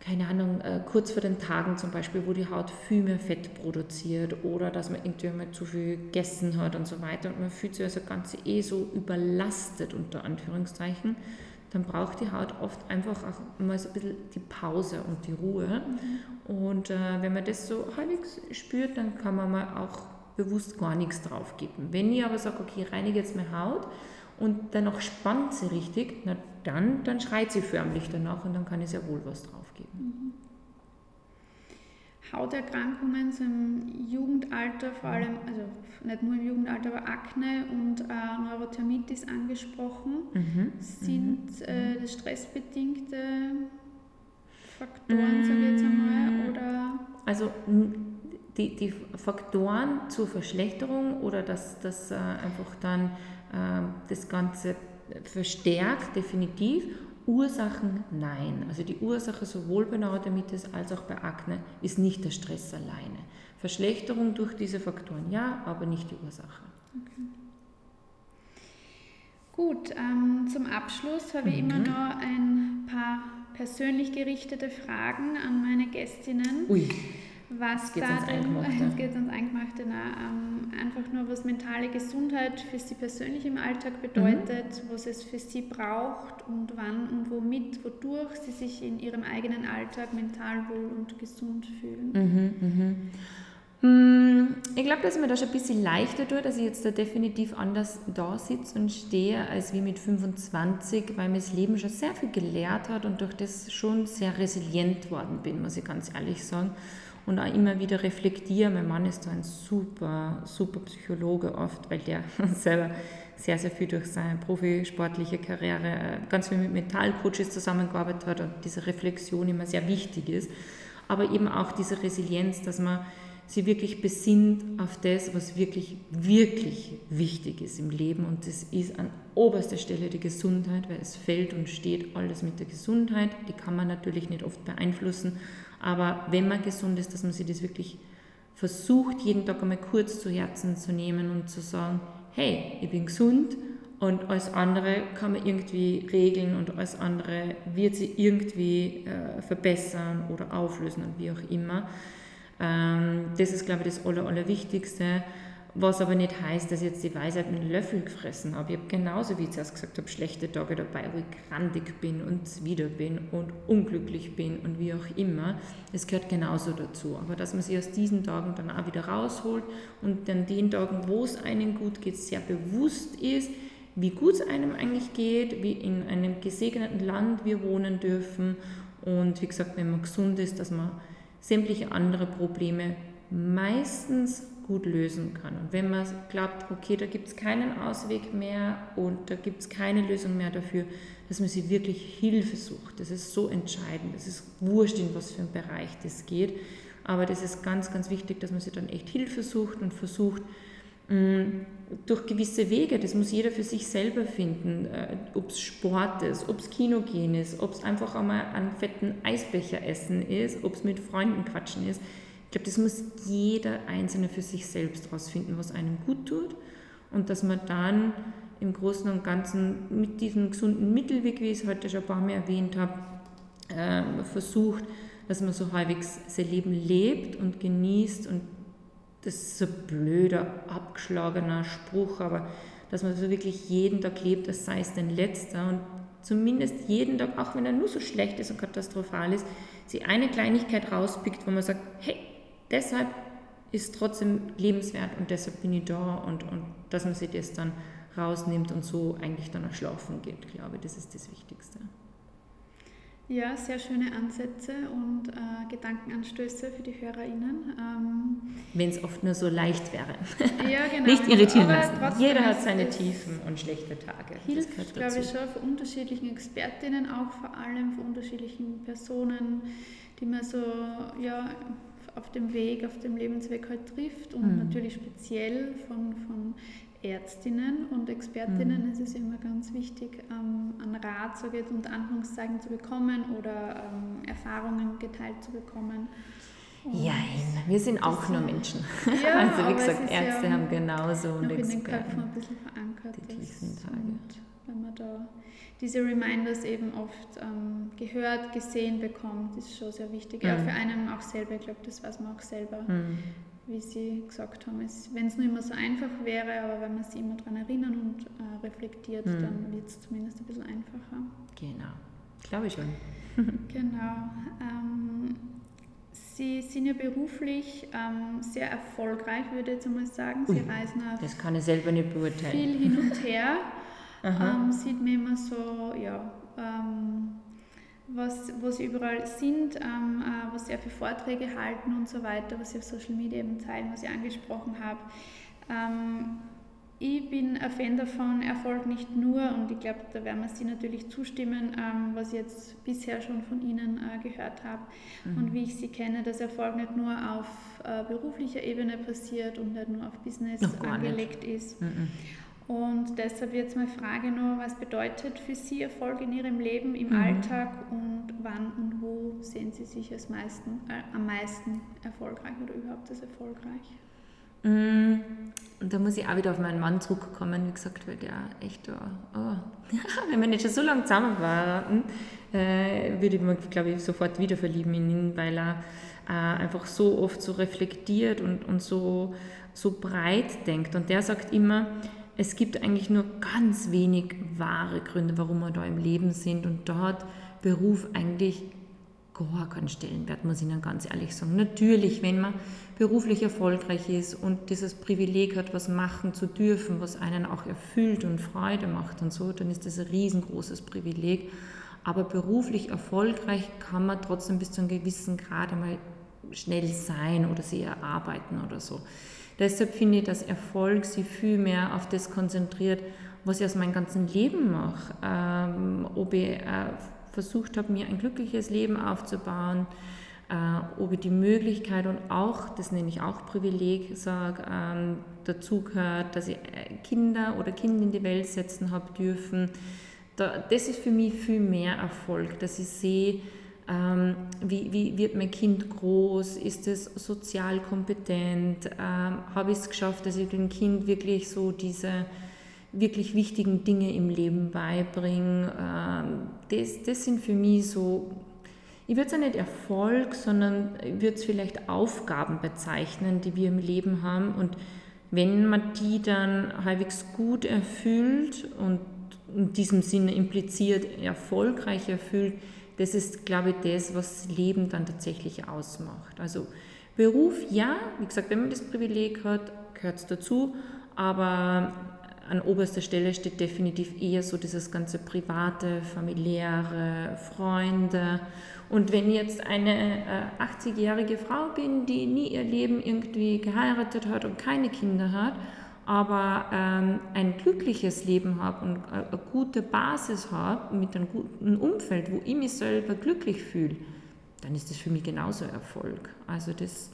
keine Ahnung, äh, kurz vor den Tagen zum Beispiel, wo die Haut viel mehr Fett produziert oder dass man irgendwie mal zu viel gegessen hat und so weiter und man fühlt sich also ganz eh so überlastet unter Anführungszeichen, dann braucht die Haut oft einfach auch mal so ein bisschen die Pause und die Ruhe. Mhm. Und äh, wenn man das so halbwegs spürt, dann kann man mal auch bewusst gar nichts drauf geben. Wenn ich aber sage, okay, reinige jetzt meine Haut und danach spannt sie richtig, na dann, dann schreit sie förmlich danach und dann kann ich sehr wohl was drauf geben. Mhm. Hauterkrankungen so im Jugendalter, vor allem, also nicht nur im Jugendalter, aber Akne und äh, Neurothermitis angesprochen. Mhm. Sind mhm. äh, das stressbedingte Faktoren, sage ich jetzt einmal, oder? Also die, die Faktoren zur Verschlechterung oder dass das äh, einfach dann äh, das Ganze verstärkt, definitiv. Ursachen nein. Also die Ursache sowohl bei Neurodermitis als auch bei Akne ist nicht der Stress alleine. Verschlechterung durch diese Faktoren ja, aber nicht die Ursache. Okay. Gut, ähm, zum Abschluss habe ich immer mhm. noch ein paar persönlich gerichtete Fragen an meine Gästinnen. Ui. Was da drin, es geht ans Eingemachte, na, ähm, einfach nur, was mentale Gesundheit für sie persönlich im Alltag bedeutet, mhm. was es für sie braucht und wann und womit, wodurch sie sich in ihrem eigenen Alltag mental wohl und gesund fühlen. Mhm, mhm. Hm, ich glaube, dass mir das schon ein bisschen leichter tut, dass ich jetzt da definitiv anders da sitze und stehe als wie mit 25, weil mir das Leben schon sehr viel gelehrt hat und durch das schon sehr resilient worden bin, muss ich ganz ehrlich sagen. Und auch immer wieder reflektiere. Mein Mann ist da ein super, super Psychologe oft, weil der selber sehr, sehr viel durch seine profisportliche Karriere äh, ganz viel mit Mentalcoaches zusammengearbeitet hat und diese Reflexion immer sehr wichtig ist. Aber eben auch diese Resilienz, dass man sie wirklich besinnt auf das, was wirklich, wirklich wichtig ist im Leben. Und das ist an oberster Stelle die Gesundheit, weil es fällt und steht alles mit der Gesundheit. Die kann man natürlich nicht oft beeinflussen. Aber wenn man gesund ist, dass man sich das wirklich versucht, jeden Tag einmal kurz zu Herzen zu nehmen und zu sagen, hey, ich bin gesund und alles andere kann man irgendwie regeln und alles andere wird sich irgendwie äh, verbessern oder auflösen und wie auch immer. Ähm, das ist, glaube ich, das Aller, Allerwichtigste. Was aber nicht heißt, dass ich jetzt die Weisheit mit einem Löffel gefressen habe. Ich habe genauso, wie ich zuerst gesagt habe, schlechte Tage dabei, wo ich grandig bin und wieder bin und unglücklich bin und wie auch immer. Das gehört genauso dazu. Aber dass man sich aus diesen Tagen dann auch wieder rausholt und dann den Tagen, wo es einem gut geht, sehr bewusst ist, wie gut es einem eigentlich geht, wie in einem gesegneten Land wir wohnen dürfen. Und wie gesagt, wenn man gesund ist, dass man sämtliche andere Probleme meistens gut lösen kann. Und wenn man glaubt, okay, da gibt es keinen Ausweg mehr und da gibt es keine Lösung mehr dafür, dass man sich wirklich Hilfe sucht. Das ist so entscheidend. Das ist wurscht, in was für einen Bereich das geht. Aber das ist ganz, ganz wichtig, dass man sich dann echt Hilfe sucht und versucht, durch gewisse Wege, das muss jeder für sich selber finden, äh, ob es Sport ist, ob es Kino gehen ist, ob es einfach einmal einen fetten Eisbecher essen ist, ob es mit Freunden quatschen ist. Ich glaube, das muss jeder Einzelne für sich selbst rausfinden, was einem gut tut. Und dass man dann im Großen und Ganzen mit diesem gesunden Mittelweg, wie ich es heute schon ein paar Mal erwähnt habe, äh, versucht, dass man so halbwegs sein Leben lebt und genießt. Und das ist so ein blöder, abgeschlagener Spruch, aber dass man so wirklich jeden Tag lebt, als sei es dein letzter. Und zumindest jeden Tag, auch wenn er nur so schlecht ist und katastrophal ist, sie eine Kleinigkeit rauspickt, wo man sagt, hey, deshalb ist trotzdem lebenswert und deshalb bin ich da und, und dass man sich das dann rausnimmt und so eigentlich dann erschlafen geht, glaube ich, das ist das Wichtigste. Ja, sehr schöne Ansätze und äh, Gedankenanstöße für die HörerInnen. Ähm, Wenn es oft nur so leicht wäre. Ja, genau. Nicht irritieren lassen. Jeder hat seine Tiefen und schlechte Tage. Hilft, glaube ich, schon von unterschiedlichen Expertinnen, auch vor allem von unterschiedlichen Personen, die man so ja, auf dem Weg, auf dem Lebensweg halt trifft und mhm. natürlich speziell von, von Ärztinnen und Expertinnen mhm. ist es immer ganz wichtig, ähm, einen Rat so geht, unter Anführungszeichen zu bekommen oder ähm, Erfahrungen geteilt zu bekommen. ja, wir sind auch nur Menschen. Ja, also wie gesagt, Ärzte ja haben genauso und Experten. in den Köpfen ein bisschen verankert die ist. Und wenn man da diese Reminders eben oft ähm, gehört, gesehen bekommt, ist schon sehr wichtig. Mhm. Ja, für einen auch selber, ich glaube, das weiß man auch selber. Mhm wie Sie gesagt haben, wenn es nur immer so einfach wäre, aber wenn man sich immer daran erinnern und äh, reflektiert, mhm. dann wird es zumindest ein bisschen einfacher. Genau, glaube ich schon. genau. Ähm, Sie sind ja beruflich ähm, sehr erfolgreich, würde ich jetzt einmal sagen. Sie Ui, reisen auf das kann ich selber nicht beurteilen. viel hin und her. ähm, sieht man immer so, ja, ähm, was, wo sie überall sind, ähm, äh, wo sie viele Vorträge halten und so weiter, was sie auf Social Media eben zeigen, was ich angesprochen habe. Ähm, ich bin ein Fan davon, Erfolg nicht nur, und ich glaube, da werden wir Sie natürlich zustimmen, ähm, was ich jetzt bisher schon von Ihnen äh, gehört habe mhm. und wie ich Sie kenne, dass Erfolg nicht nur auf äh, beruflicher Ebene passiert und nicht nur auf Business angelegt nicht. ist. Mhm. Und deshalb jetzt meine Frage nur, was bedeutet für Sie Erfolg in Ihrem Leben, im mhm. Alltag und wann und wo sehen Sie sich als meisten, äh, am meisten erfolgreich oder überhaupt als erfolgreich? Mm, und da muss ich auch wieder auf meinen Mann zurückkommen, wie gesagt, weil der echt, oh, oh. wenn wir nicht schon so lange zusammen waren, äh, würde ich mich, glaube ich, sofort wieder verlieben in ihn, weil er äh, einfach so oft so reflektiert und, und so, so breit denkt. Und der sagt immer, es gibt eigentlich nur ganz wenig wahre Gründe, warum wir da im Leben sind. Und hat Beruf eigentlich gar keinen Stellenwert, muss ich Ihnen ganz ehrlich sagen. Natürlich, wenn man beruflich erfolgreich ist und dieses Privileg hat, was machen zu dürfen, was einen auch erfüllt und Freude macht und so, dann ist das ein riesengroßes Privileg. Aber beruflich erfolgreich kann man trotzdem bis zu einem gewissen Grad einmal schnell sein oder sie erarbeiten oder so. Deshalb finde ich, dass Erfolg sich viel mehr auf das konzentriert, was ich aus meinem ganzen Leben mache. Ähm, ob ich äh, versucht habe, mir ein glückliches Leben aufzubauen, äh, ob ich die Möglichkeit und auch, das nenne ich auch Privileg, sage, ähm, dazu gehört, dass ich äh, Kinder oder Kinder in die Welt setzen habe dürfen. Da, das ist für mich viel mehr Erfolg, dass ich sehe, ähm, wie, wie wird mein Kind groß, ist es sozial kompetent, ähm, habe ich es geschafft, dass ich dem Kind wirklich so diese wirklich wichtigen Dinge im Leben beibringe. Ähm, das, das sind für mich so, ich würde es ja nicht Erfolg, sondern ich würde es vielleicht Aufgaben bezeichnen, die wir im Leben haben. Und wenn man die dann halbwegs gut erfüllt und in diesem Sinne impliziert erfolgreich erfüllt, das ist, glaube ich, das, was Leben dann tatsächlich ausmacht. Also Beruf, ja, wie gesagt, wenn man das Privileg hat, gehört es dazu, aber an oberster Stelle steht definitiv eher so dieses ganze private, familiäre, Freunde. Und wenn jetzt eine äh, 80-jährige Frau bin, die nie ihr Leben irgendwie geheiratet hat und keine Kinder hat, aber ähm, ein glückliches Leben habe und äh, eine gute Basis habe mit einem guten Umfeld, wo ich mich selber glücklich fühle, dann ist das für mich genauso Erfolg. Also das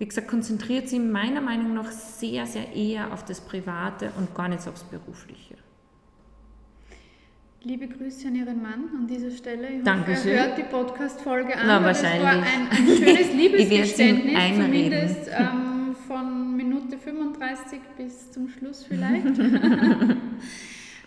wie gesagt, konzentriert sich meiner Meinung nach sehr, sehr eher auf das Private und gar nicht aufs Berufliche. Liebe Grüße an Ihren Mann an dieser Stelle. Ich Dankeschön. er hört die Podcast-Folge an. Na, wahrscheinlich. Das war ein, ein schönes Liebesgeständnis, zumindest ähm, von Minute 35 bis zum Schluss vielleicht.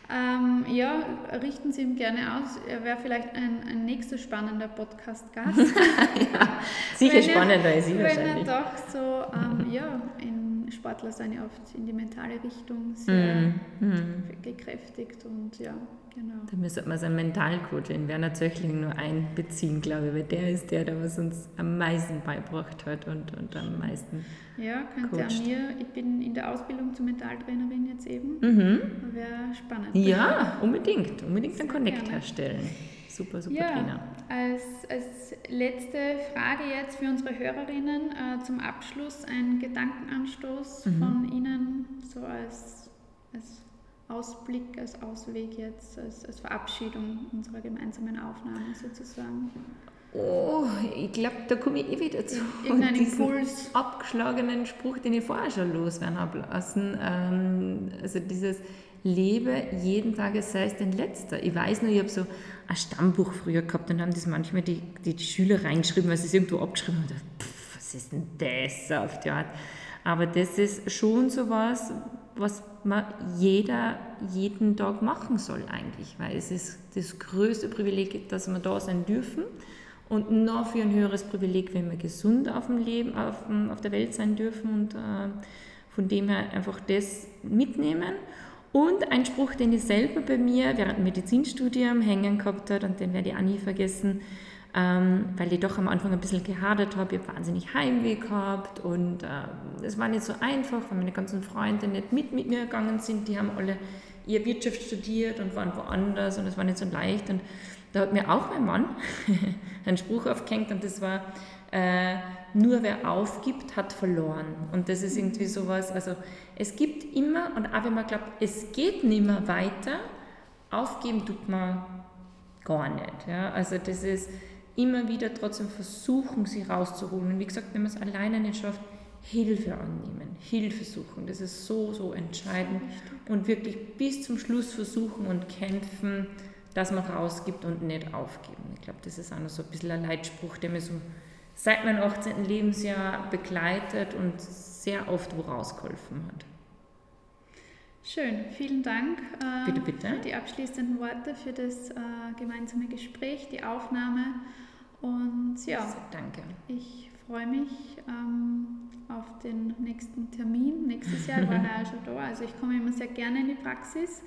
Ähm, ja, richten Sie ihm gerne aus. Er wäre vielleicht ein, ein nächster spannender Podcast-Gast. ja, sicher wenn spannender er, ist er wahrscheinlich. Wenn er doch so, ähm, ja, in Sportler sind ja oft in die mentale Richtung sehr mm, mm. gekräftigt und ja, genau. Da müsste man seinen Mentalcoach in Werner Zöchling nur einbeziehen, glaube ich, weil der ist der, der was uns am meisten beibracht hat und, und am meisten ja, könnte coacht. an mir. Ich bin in der Ausbildung zur Mentaltrainerin jetzt eben. Mhm. Wäre spannend. Ja, unbedingt. Unbedingt einen Connect gerne. herstellen. Super, super ja, Trainer. Als, als letzte Frage jetzt für unsere Hörerinnen äh, zum Abschluss ein Gedankenanstoß mhm. von Ihnen, so als, als Ausblick, als Ausweg jetzt, als, als Verabschiedung unserer gemeinsamen Aufnahme sozusagen. Oh, ich glaube, da komme ich eh wieder zu Irgendein Impuls. abgeschlagenen Spruch, den ich vorher schon loswerden habe lassen. Ähm, also dieses Lebe jeden Tag, es sei es dein letzter. Ich weiß nur, ich habe so ein Stammbuch früher gehabt und haben das manchmal die, die, die Schüler reingeschrieben, weil sie es irgendwo abgeschrieben haben. Pff, was ist denn das auf die Art? Aber das ist schon so was, was man jeder jeden Tag machen soll eigentlich, weil es ist das größte Privileg, dass wir da sein dürfen und noch für ein höheres Privileg, wenn wir gesund auf, dem Leben, auf, auf der Welt sein dürfen und äh, von dem her einfach das mitnehmen. Und ein Spruch, den ich selber bei mir während dem Medizinstudium hängen gehabt habe und den werde ich auch nie vergessen, ähm, weil ich doch am Anfang ein bisschen gehadert habe. Ich habe wahnsinnig Heimweh gehabt und äh, es war nicht so einfach, weil meine ganzen Freunde nicht mit, mit mir gegangen sind. Die haben alle eher Wirtschaft studiert und waren woanders und es war nicht so leicht. Und da hat mir auch mein Mann einen Spruch aufgehängt und das war, äh, nur wer aufgibt, hat verloren. Und das ist irgendwie sowas, also es gibt immer, und auch wenn man glaubt, es geht nicht mehr weiter, aufgeben tut man gar nicht. Ja? Also das ist immer wieder trotzdem versuchen, sie rauszuholen. Und wie gesagt, wenn man es alleine nicht schafft, Hilfe annehmen, Hilfe suchen. Das ist so, so entscheidend. Und wirklich bis zum Schluss versuchen und kämpfen, dass man rausgibt und nicht aufgeben. Ich glaube, das ist auch noch so ein bisschen ein Leitspruch, der mir so seit meinem 18. Lebensjahr begleitet und sehr oft wo rausgeholfen hat. Schön, vielen Dank äh, bitte, bitte. für die abschließenden Worte, für das äh, gemeinsame Gespräch, die Aufnahme. Und ja, danke. Ich freue mich ähm, auf den nächsten Termin. Nächstes Jahr war er schon da. Also ich komme immer sehr gerne in die Praxis.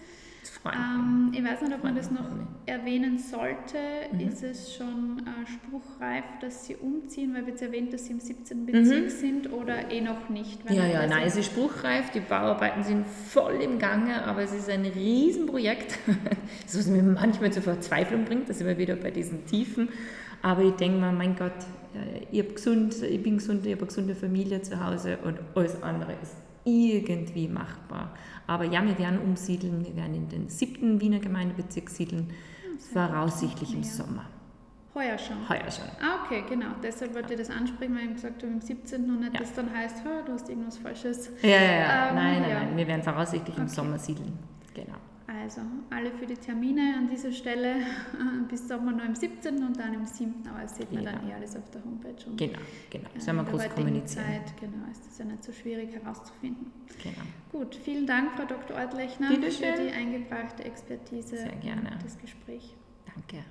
Ähm, ich weiß nicht, ob man das noch erwähnen sollte. Mhm. Ist es schon äh, spruchreif, dass Sie umziehen, weil wir jetzt erwähnt, dass Sie im 17. Bezirk mhm. sind oder eh noch nicht? Ja, ja, nein, es ist spruchreif. Die Bauarbeiten sind voll im Gange, aber es ist ein Riesenprojekt, das was mir manchmal zur Verzweiflung bringt. Da sind wir wieder bei diesen Tiefen. Aber ich denke mir, mein Gott, ich, gesund, ich bin gesund, ich habe eine gesunde Familie zu Hause und alles andere ist irgendwie machbar. Aber ja, wir werden umsiedeln, wir werden in den siebten Wiener Gemeindebezirk siedeln, voraussichtlich im Sommer. Heuer schon? Heuer schon. Ah, okay, genau. Deshalb wollte ich das ansprechen, weil ich gesagt habe, im 17. und nicht, ja. das dann heißt, du hast irgendwas Falsches. Ja, ja, ja. Ähm, nein, nein, ja. nein. Wir werden voraussichtlich okay. im Sommer siedeln. Genau. Also alle für die Termine an dieser Stelle bis Sommer noch im 17. und dann im 7. Aber das sieht man genau. dann eh alles auf der Homepage. Und genau, genau. Das werden wir groß kommunizieren. Zeit, genau, ist das ja nicht so schwierig herauszufinden. Genau. Gut, vielen Dank, Frau Dr. Ortlechner, für die eingebrachte Expertise Sehr gerne. und das Gespräch. Danke.